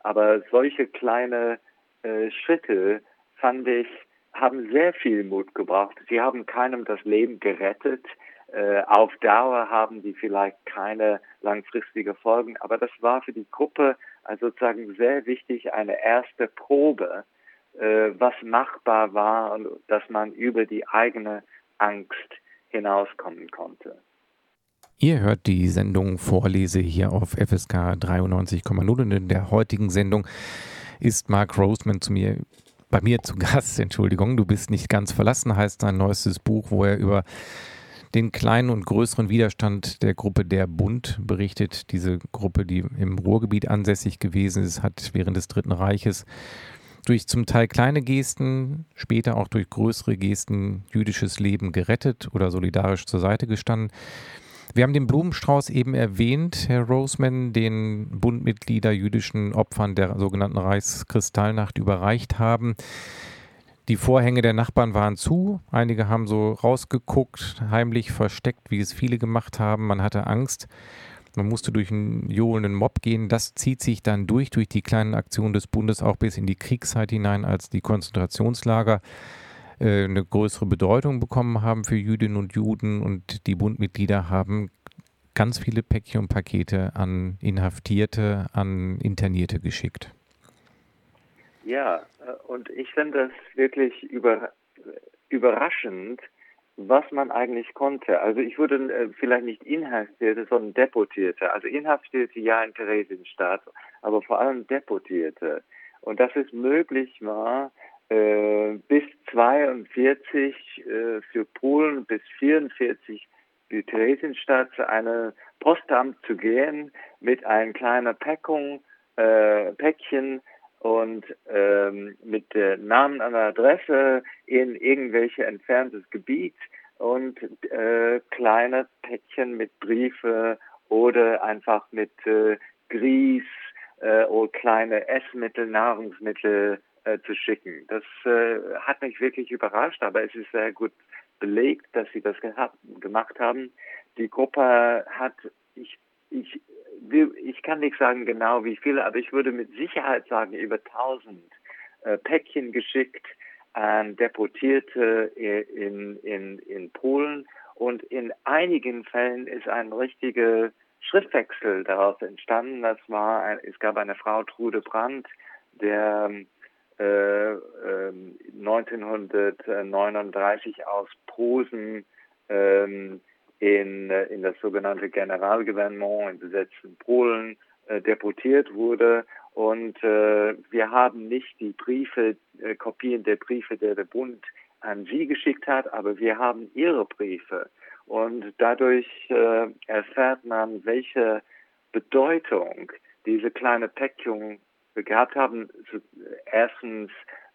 Aber solche kleine äh, Schritte fand ich haben sehr viel Mut gebracht. Sie haben keinem das Leben gerettet. Äh, auf Dauer haben die vielleicht keine langfristige Folgen, aber das war für die Gruppe also sozusagen sehr wichtig, eine erste Probe, äh, was machbar war und dass man über die eigene Angst hinauskommen konnte. Ihr hört die Sendung Vorlese hier auf FSK 93,0 und in der heutigen Sendung ist Mark Roseman zu mir bei mir zu Gast, Entschuldigung, du bist nicht ganz verlassen, heißt sein neuestes Buch, wo er über den kleinen und größeren Widerstand der Gruppe Der Bund berichtet. Diese Gruppe, die im Ruhrgebiet ansässig gewesen ist, hat während des Dritten Reiches durch zum Teil kleine Gesten, später auch durch größere Gesten jüdisches Leben gerettet oder solidarisch zur Seite gestanden. Wir haben den Blumenstrauß eben erwähnt, Herr Roseman, den Bundmitglieder jüdischen Opfern der sogenannten Reichskristallnacht überreicht haben. Die Vorhänge der Nachbarn waren zu. Einige haben so rausgeguckt, heimlich versteckt, wie es viele gemacht haben. Man hatte Angst. Man musste durch einen johlenden Mob gehen. Das zieht sich dann durch, durch die kleinen Aktionen des Bundes auch bis in die Kriegszeit hinein, als die Konzentrationslager äh, eine größere Bedeutung bekommen haben für Jüdinnen und Juden und die Bundmitglieder haben ganz viele Päckchen und Pakete an Inhaftierte, an Internierte geschickt. Ja, äh, und ich finde das wirklich über, überraschend, was man eigentlich konnte. Also ich wurde äh, vielleicht nicht Inhaftierte, sondern Deportierte. Also Inhaftierte ja in Theresienstadt, aber vor allem Deportierte. Und dass es möglich war, äh, bis 42 äh, für Polen, bis 44 für Theresienstadt zu einem Postamt zu gehen mit einer kleinen Packung, Päckchen und ähm, mit äh, Namen an der Adresse in irgendwelche entferntes Gebiet und äh, kleine Päckchen mit Briefe oder einfach mit äh, Grieß äh, oder kleine Essmittel, Nahrungsmittel äh, zu schicken. Das äh, hat mich wirklich überrascht, aber es ist sehr gut belegt, dass sie das gehabt, gemacht haben. Die Gruppe hat, ich, ich, ich kann nicht sagen genau wie viele, aber ich würde mit Sicherheit sagen, über 1000 äh, Päckchen geschickt an Deportierte in, in, in Polen. Und in einigen Fällen ist ein richtiger Schriftwechsel daraus entstanden. Das war, es gab eine Frau Trude Brandt, der äh, 1939 äh, aus Posen ähm, in, äh, in das sogenannte Generalgouvernement in besetzten Polen äh, deportiert wurde. Und äh, wir haben nicht die Briefe, äh, Kopien der Briefe, der der Bund an sie geschickt hat, aber wir haben ihre Briefe. Und dadurch äh, erfährt man, welche Bedeutung diese kleine Päckung gehabt haben. Erstens,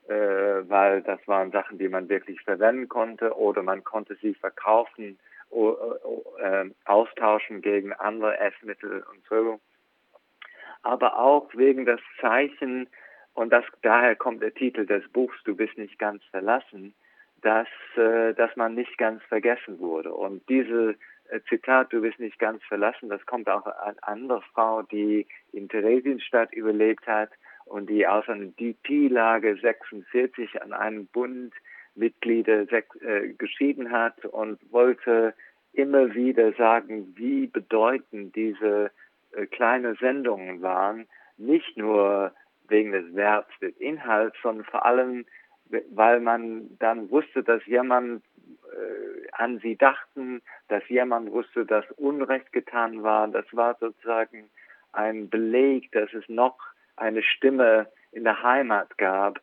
äh, weil das waren Sachen, die man wirklich verwenden konnte oder man konnte sie verkaufen äh, austauschen gegen andere Essmittel und so. Aber auch wegen des Zeichen, und das, daher kommt der Titel des Buchs, Du bist nicht ganz verlassen, dass, äh, dass man nicht ganz vergessen wurde. Und diese äh, Zitat, du bist nicht ganz verlassen, das kommt auch an andere Frau, die in Theresienstadt überlebt hat und die aus einer DP-Lage 46 an einen Bund Mitglieder äh, geschieden hat und wollte immer wieder sagen, wie bedeutend diese äh, kleine Sendungen waren, nicht nur wegen des Verbs, des Inhalts, sondern vor allem, weil man dann wusste, dass jemand äh, an sie dachten, dass jemand wusste, dass Unrecht getan war. Das war sozusagen ein Beleg, dass es noch eine Stimme in der Heimat gab,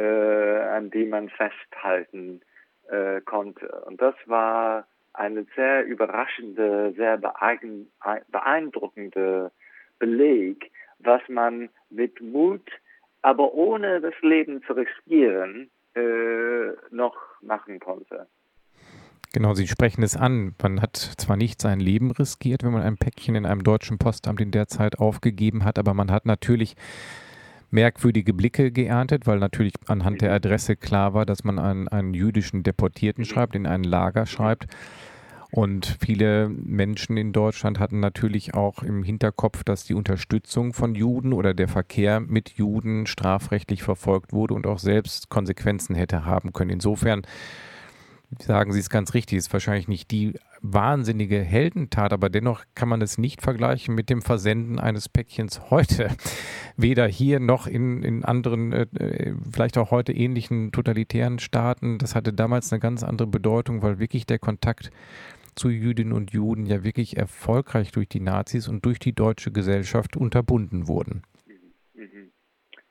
an die man festhalten äh, konnte. Und das war eine sehr überraschende, sehr beeindruckende Beleg, was man mit Mut, aber ohne das Leben zu riskieren, äh, noch machen konnte. Genau, Sie sprechen es an. Man hat zwar nicht sein Leben riskiert, wenn man ein Päckchen in einem deutschen Postamt in der Zeit aufgegeben hat, aber man hat natürlich merkwürdige Blicke geerntet, weil natürlich anhand der Adresse klar war, dass man einen, einen jüdischen Deportierten schreibt, in ein Lager schreibt. Und viele Menschen in Deutschland hatten natürlich auch im Hinterkopf, dass die Unterstützung von Juden oder der Verkehr mit Juden strafrechtlich verfolgt wurde und auch selbst Konsequenzen hätte haben können. Insofern sagen Sie es ganz richtig, ist wahrscheinlich nicht die wahnsinnige Heldentat, aber dennoch kann man es nicht vergleichen mit dem Versenden eines Päckchens heute. Weder hier noch in, in anderen, äh, vielleicht auch heute ähnlichen totalitären Staaten. Das hatte damals eine ganz andere Bedeutung, weil wirklich der Kontakt zu Jüdinnen und Juden ja wirklich erfolgreich durch die Nazis und durch die deutsche Gesellschaft unterbunden wurden. Mhm. Mhm.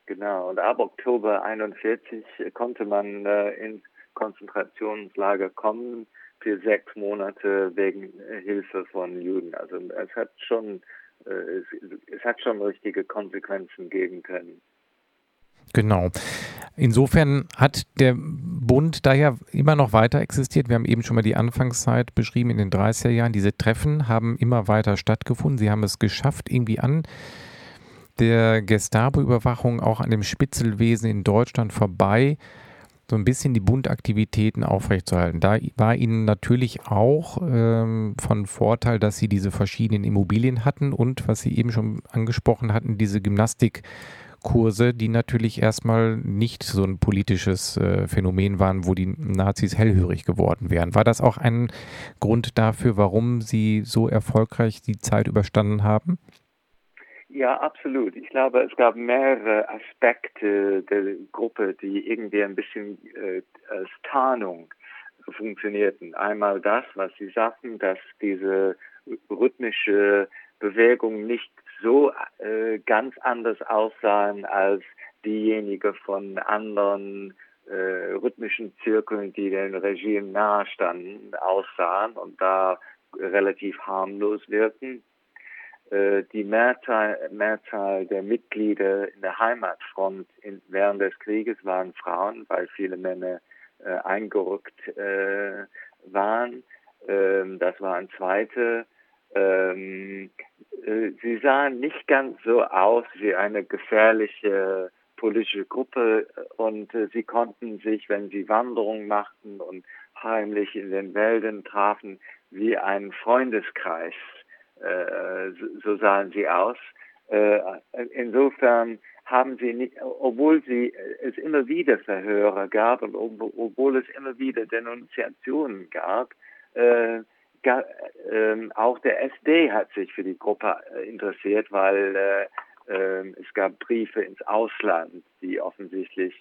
Genau, und ab Oktober 41 konnte man äh, in Konzentrationslager kommen für sechs Monate wegen Hilfe von Juden. Also es hat schon äh, es, es hat schon richtige Konsequenzen geben können. Genau. Insofern hat der Bund da ja immer noch weiter existiert. Wir haben eben schon mal die Anfangszeit beschrieben in den 30er Jahren. Diese Treffen haben immer weiter stattgefunden. Sie haben es geschafft, irgendwie an der Gestapo-Überwachung auch an dem Spitzelwesen in Deutschland vorbei so ein bisschen die Bundaktivitäten aufrechtzuerhalten. Da war Ihnen natürlich auch ähm, von Vorteil, dass Sie diese verschiedenen Immobilien hatten und, was Sie eben schon angesprochen hatten, diese Gymnastikkurse, die natürlich erstmal nicht so ein politisches äh, Phänomen waren, wo die Nazis hellhörig geworden wären. War das auch ein Grund dafür, warum Sie so erfolgreich die Zeit überstanden haben? Ja, absolut. Ich glaube, es gab mehrere Aspekte der Gruppe, die irgendwie ein bisschen äh, als Tarnung funktionierten. Einmal das, was Sie sagten, dass diese rhythmische Bewegung nicht so äh, ganz anders aussahen als diejenige von anderen äh, rhythmischen Zirkeln, die dem Regime nahestanden, aussahen und da relativ harmlos wirkten. Äh, die Mehrzahl, Mehrzahl der Mitglieder in der Heimatfront in, während des Krieges waren Frauen, weil viele Männer äh, eingerückt äh, waren. Ähm, das war ein zweiter. Ähm, äh, sie sahen nicht ganz so aus wie eine gefährliche politische Gruppe und äh, sie konnten sich, wenn sie Wanderungen machten und heimlich in den Wäldern trafen, wie ein Freundeskreis äh, so sahen sie aus. Äh, insofern haben sie nicht, obwohl sie es immer wieder Verhöre gab und obwohl es immer wieder Denunziationen gab, äh, gar, äh, auch der SD hat sich für die Gruppe äh, interessiert, weil äh, äh, es gab Briefe ins Ausland, die offensichtlich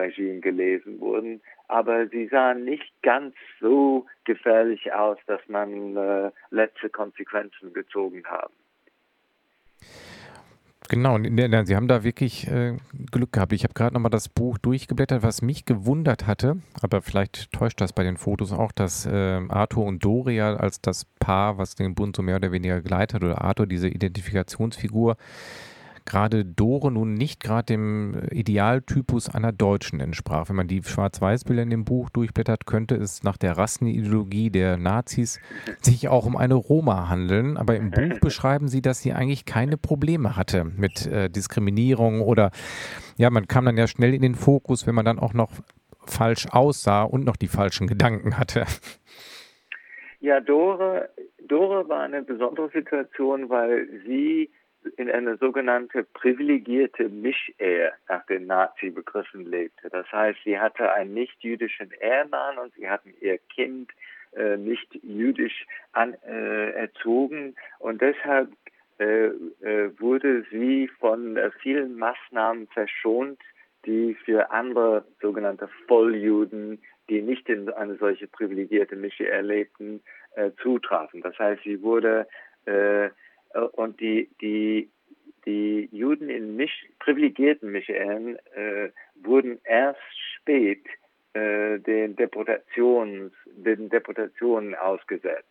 Regime gelesen wurden aber sie sahen nicht ganz so gefährlich aus, dass man äh, letzte Konsequenzen gezogen haben. Genau, Sie haben da wirklich äh, Glück gehabt. Ich habe gerade nochmal das Buch durchgeblättert, was mich gewundert hatte, aber vielleicht täuscht das bei den Fotos auch, dass äh, Arthur und Doria als das Paar, was den Bund so mehr oder weniger geleitet hat, oder Arthur, diese Identifikationsfigur, gerade Dore nun nicht gerade dem Idealtypus einer Deutschen entsprach. Wenn man die Schwarz-Weiß-Bilder in dem Buch durchblättert, könnte es nach der Rassenideologie der Nazis sich auch um eine Roma handeln. Aber im Buch beschreiben sie, dass sie eigentlich keine Probleme hatte mit äh, Diskriminierung oder ja, man kam dann ja schnell in den Fokus, wenn man dann auch noch falsch aussah und noch die falschen Gedanken hatte. Ja, Dore, Dore war eine besondere Situation, weil sie in eine sogenannte privilegierte Mischehe nach den Nazi-Begriffen lebte. Das heißt, sie hatte einen nicht-jüdischen Ehemann und sie hatten ihr Kind äh, nicht jüdisch an, äh, erzogen und deshalb äh, äh wurde sie von äh, vielen Maßnahmen verschont, die für andere sogenannte Volljuden, die nicht in eine solche privilegierte Mische erlebten, äh, zutrafen. Das heißt, sie wurde und die die die Juden in Mich privilegierten Michigan äh, wurden erst spät äh, den Deportations den Deportationen ausgesetzt.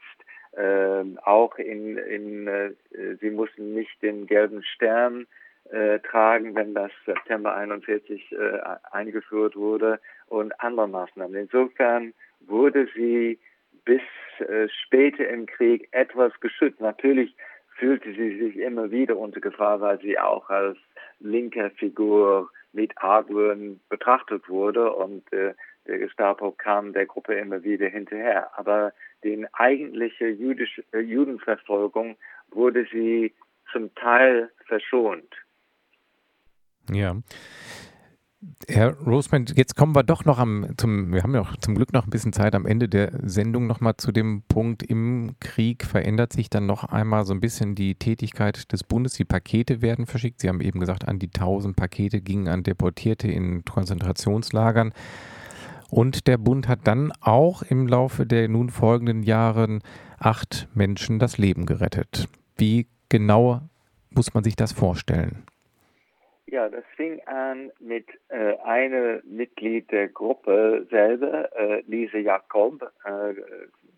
Äh, auch in, in äh, sie mussten nicht den gelben Stern äh, tragen, wenn das September 41 äh, eingeführt wurde und andere Maßnahmen. Insofern wurde sie bis äh, später im Krieg etwas geschützt. Natürlich fühlte sie sich immer wieder unter Gefahr, weil sie auch als linke Figur mit Argwohn betrachtet wurde und äh, der Gestapo kam der Gruppe immer wieder hinterher. Aber die eigentliche jüdische, äh, Judenverfolgung wurde sie zum Teil verschont. Ja. Herr Roseman, jetzt kommen wir doch noch am, zum, wir haben ja auch zum Glück noch ein bisschen Zeit am Ende der Sendung nochmal zu dem Punkt, im Krieg verändert sich dann noch einmal so ein bisschen die Tätigkeit des Bundes. Die Pakete werden verschickt. Sie haben eben gesagt, an die 1000 Pakete gingen an Deportierte in Konzentrationslagern. Und der Bund hat dann auch im Laufe der nun folgenden Jahren acht Menschen das Leben gerettet. Wie genau muss man sich das vorstellen? Ja, das fing an mit äh, einem Mitglied der Gruppe selber, äh, Lise Jakob, äh,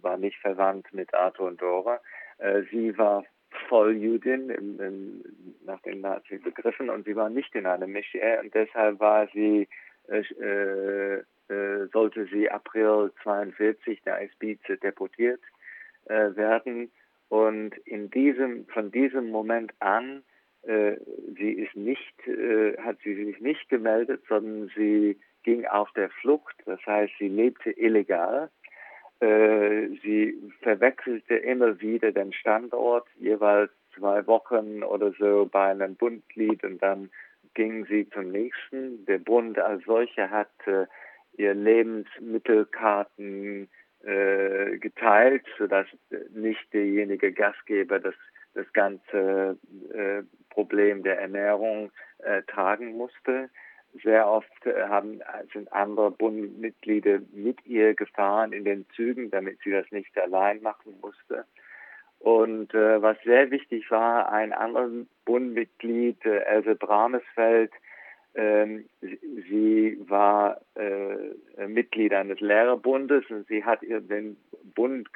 war nicht verwandt mit Arthur und Dora. Äh, sie war Volljüdin im, im, nach den Nazi-Begriffen und sie war nicht in einer Mischee und deshalb war sie, äh, äh, sollte sie April 42 der Eisbize deportiert werden und in diesem, von diesem Moment an sie ist nicht, äh, hat sie sich nicht gemeldet, sondern sie ging auf der Flucht. Das heißt, sie lebte illegal. Äh, sie verwechselte immer wieder den Standort, jeweils zwei Wochen oder so bei einem Bundglied und dann ging sie zum nächsten. Der Bund als solcher hat äh, ihr Lebensmittelkarten äh, geteilt, sodass nicht derjenige Gastgeber das das ganze äh, Problem der Ernährung äh, tragen musste. Sehr oft äh, haben, sind andere Bundmitglieder mit ihr gefahren in den Zügen, damit sie das nicht allein machen musste. Und äh, was sehr wichtig war, ein anderes Bundmitglied, äh, Else Bramesfeld, ähm, sie war äh, Mitglied eines Lehrerbundes und sie hat ihr den Bund,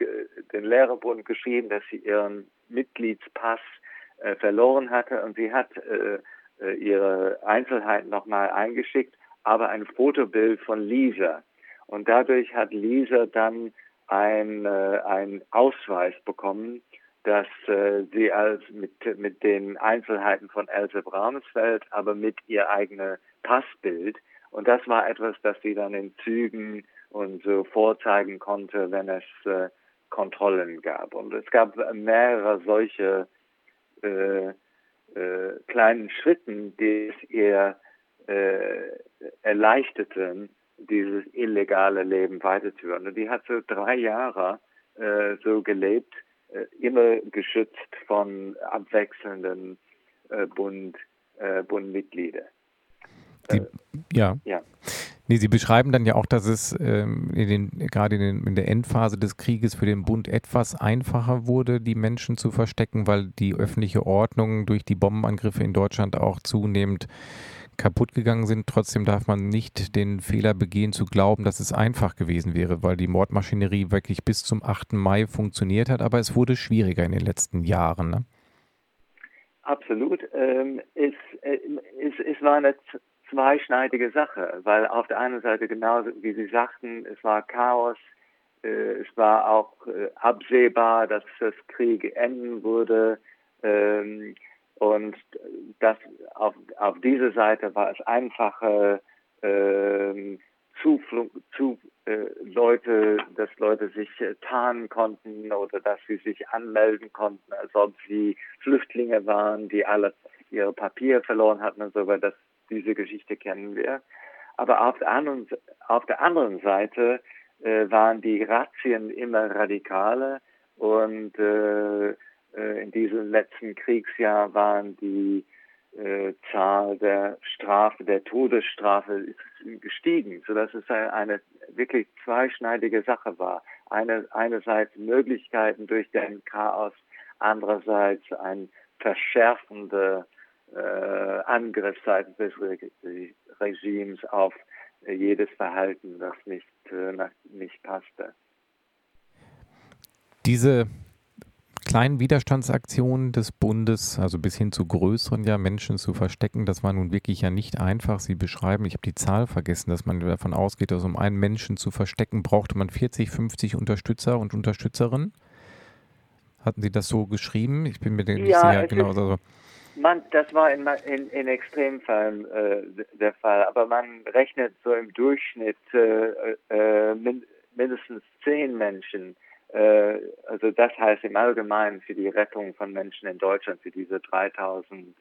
den Lehrerbund geschrieben, dass sie ihren Mitgliedspass äh, verloren hatte und sie hat äh, äh ihre Einzelheiten nochmal eingeschickt, aber ein Fotobild von Lisa. Und dadurch hat Lisa dann ein, äh, ein Ausweis bekommen, dass äh, sie als mit, mit den Einzelheiten von Else Bramsfeld, aber mit ihr eigenes Passbild. Und das war etwas, das sie dann in Zügen und so vorzeigen konnte, wenn es äh, Kontrollen gab. Und es gab mehrere solche äh, äh, kleinen Schritten, die es ihr äh, erleichterten, dieses illegale Leben weiterzuführen. Und die hat so drei Jahre äh, so gelebt, äh, immer geschützt von abwechselnden äh, Bund, äh, Bundmitgliedern. Die, ja. ja. Nee, Sie beschreiben dann ja auch, dass es ähm, in den, gerade in, den, in, der Endphase des Krieges für den Bund etwas einfacher wurde, die Menschen zu verstecken, weil die öffentliche Ordnung durch die Bombenangriffe in Deutschland auch zunehmend kaputt gegangen sind. Trotzdem darf man nicht den Fehler begehen, zu glauben, dass es einfach gewesen wäre, weil die Mordmaschinerie wirklich bis zum 8. Mai funktioniert hat, aber es wurde schwieriger in den letzten Jahren. Ne? absolut. Ähm, es, äh, es, es war eine zweischneidige Sache, weil auf der einen Seite genauso wie Sie sagten, es war Chaos, äh, es war auch äh, absehbar, dass das Krieg enden würde. Ähm, und das auf, auf dieser Seite war es einfache äh, Zuflug, zu äh, Leute, dass Leute sich äh, tarnen konnten oder dass sie sich anmelden konnten, als ob sie Flüchtlinge waren, die alle ihre Papiere verloren hatten und so weiter. Diese Geschichte kennen wir. Aber auf der anderen, auf der anderen Seite äh, waren die Razzien immer radikaler und äh, äh, in diesem letzten Kriegsjahr waren die äh, Zahl der Strafe, der Todesstrafe gestiegen, sodass es eine wirklich zweischneidige Sache war. Eine, einerseits Möglichkeiten durch den Chaos, andererseits ein verschärfender äh, Angriff seitens des Re Regimes auf äh, jedes Verhalten, das nicht, äh, nicht passte. Diese kleinen Widerstandsaktionen des Bundes, also bis hin zu größeren, ja, Menschen zu verstecken, das war nun wirklich ja nicht einfach. Sie beschreiben, ich habe die Zahl vergessen, dass man davon ausgeht, dass um einen Menschen zu verstecken, brauchte man 40, 50 Unterstützer und Unterstützerinnen. Hatten Sie das so geschrieben? Ich bin mir nicht ja, sicher. Genau, also. Man, das war in, in, in Extremfällen äh, der Fall, aber man rechnet so im Durchschnitt äh, äh, mindestens zehn Menschen äh, also das heißt im Allgemeinen für die Rettung von Menschen in Deutschland, für diese 3000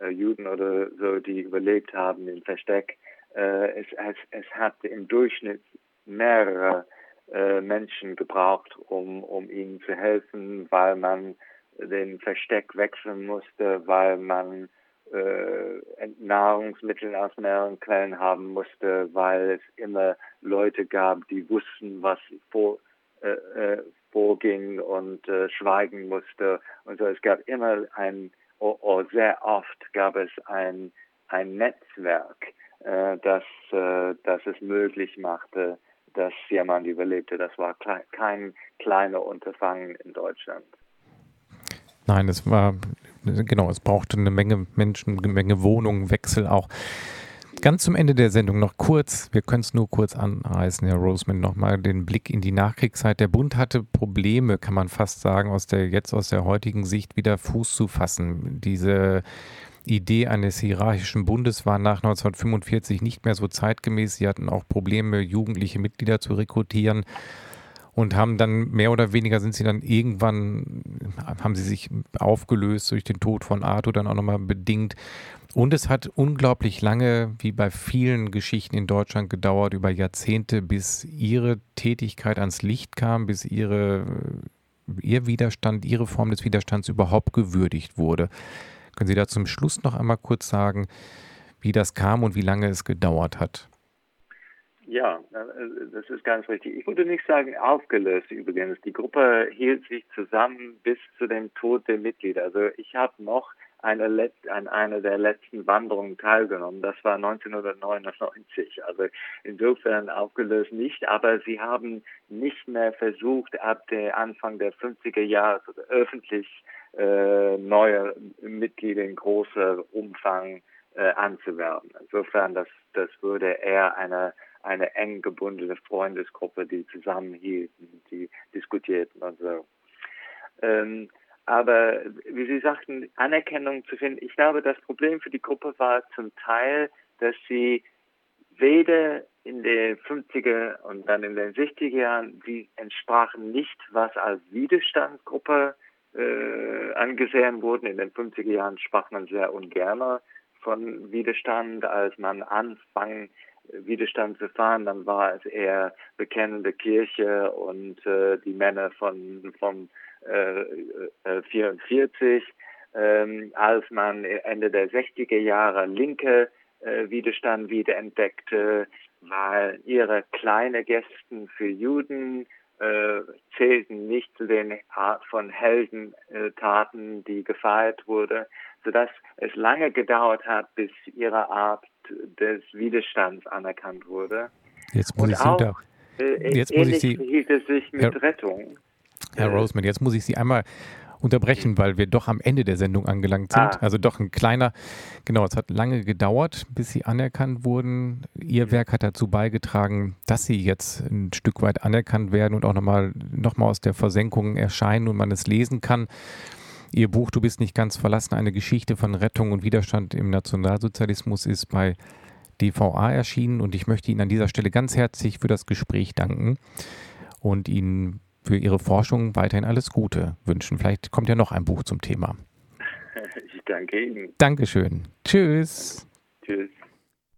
äh, Juden oder so, die überlebt haben im Versteck, äh, es, es, es hat im Durchschnitt mehrere äh, Menschen gebraucht, um, um ihnen zu helfen, weil man den Versteck wechseln musste, weil man äh, Nahrungsmittel aus mehreren Quellen haben musste, weil es immer Leute gab, die wussten, was vor, äh, äh, vorging und äh, schweigen musste und so. Es gab immer ein, oh, oh, sehr oft gab es ein, ein Netzwerk, äh, das, äh, das es möglich machte, dass jemand überlebte. Das war klei kein kleiner Unterfangen in Deutschland. Nein, es war, genau, es brauchte eine Menge Menschen, eine Menge Wohnungen, Wechsel auch. Ganz zum Ende der Sendung noch kurz, wir können es nur kurz anreißen, Herr Roseman, nochmal den Blick in die Nachkriegszeit. Der Bund hatte Probleme, kann man fast sagen, aus der jetzt aus der heutigen Sicht wieder Fuß zu fassen. Diese Idee eines hierarchischen Bundes war nach 1945 nicht mehr so zeitgemäß. Sie hatten auch Probleme, jugendliche Mitglieder zu rekrutieren und haben dann mehr oder weniger sind sie dann irgendwann, haben sie sich aufgelöst durch den Tod von Arthur dann auch nochmal bedingt. Und es hat unglaublich lange, wie bei vielen Geschichten in Deutschland, gedauert, über Jahrzehnte, bis ihre Tätigkeit ans Licht kam, bis ihre, ihr Widerstand, ihre Form des Widerstands überhaupt gewürdigt wurde. Können Sie da zum Schluss noch einmal kurz sagen, wie das kam und wie lange es gedauert hat? Ja, das ist ganz richtig. Ich würde nicht sagen aufgelöst übrigens. Die Gruppe hielt sich zusammen bis zu dem Tod der Mitglieder. Also ich habe noch eine Let an einer der letzten Wanderungen teilgenommen. Das war 1999. Also insofern aufgelöst nicht, aber sie haben nicht mehr versucht, ab der Anfang der 50er Jahre öffentlich äh, neue Mitglieder in großer Umfang äh, anzuwerben. Insofern, das, das würde eher eine eine eng gebundene Freundesgruppe, die zusammenhielten, die diskutierten und so. Ähm, aber wie Sie sagten, Anerkennung zu finden, ich glaube, das Problem für die Gruppe war zum Teil, dass sie weder in den 50er und dann in den 60er Jahren, sie entsprachen nicht, was als Widerstandsgruppe äh, angesehen wurden. In den 50er Jahren sprach man sehr ungern von Widerstand, als man anfang Widerstand zu fahren, dann war es eher bekennende Kirche und äh, die Männer von vom äh, äh, 44. Ähm, als man Ende der 60er Jahre linke äh, Widerstand wiederentdeckte, weil ihre kleine Gästen für Juden äh, zählten nicht zu den Art von Heldentaten, die gefeiert wurde, sodass es lange gedauert hat, bis ihre Art des Widerstands anerkannt wurde. Jetzt muss Und ich Sie auch, äh, jetzt muss ich Sie, hielt es sich mit Herr, Rettung. Herr Roseman, jetzt muss ich Sie einmal unterbrechen, weil wir doch am Ende der Sendung angelangt sind. Ah. Also doch ein kleiner, genau, es hat lange gedauert, bis sie anerkannt wurden. Ihr Werk hat dazu beigetragen, dass sie jetzt ein Stück weit anerkannt werden und auch nochmal noch mal aus der Versenkung erscheinen und man es lesen kann. Ihr Buch Du bist nicht ganz verlassen, eine Geschichte von Rettung und Widerstand im Nationalsozialismus ist bei DVA erschienen und ich möchte Ihnen an dieser Stelle ganz herzlich für das Gespräch danken und Ihnen für Ihre Forschung weiterhin alles Gute wünschen. Vielleicht kommt ja noch ein Buch zum Thema. Ich danke Ihnen. Dankeschön. Tschüss. Tschüss.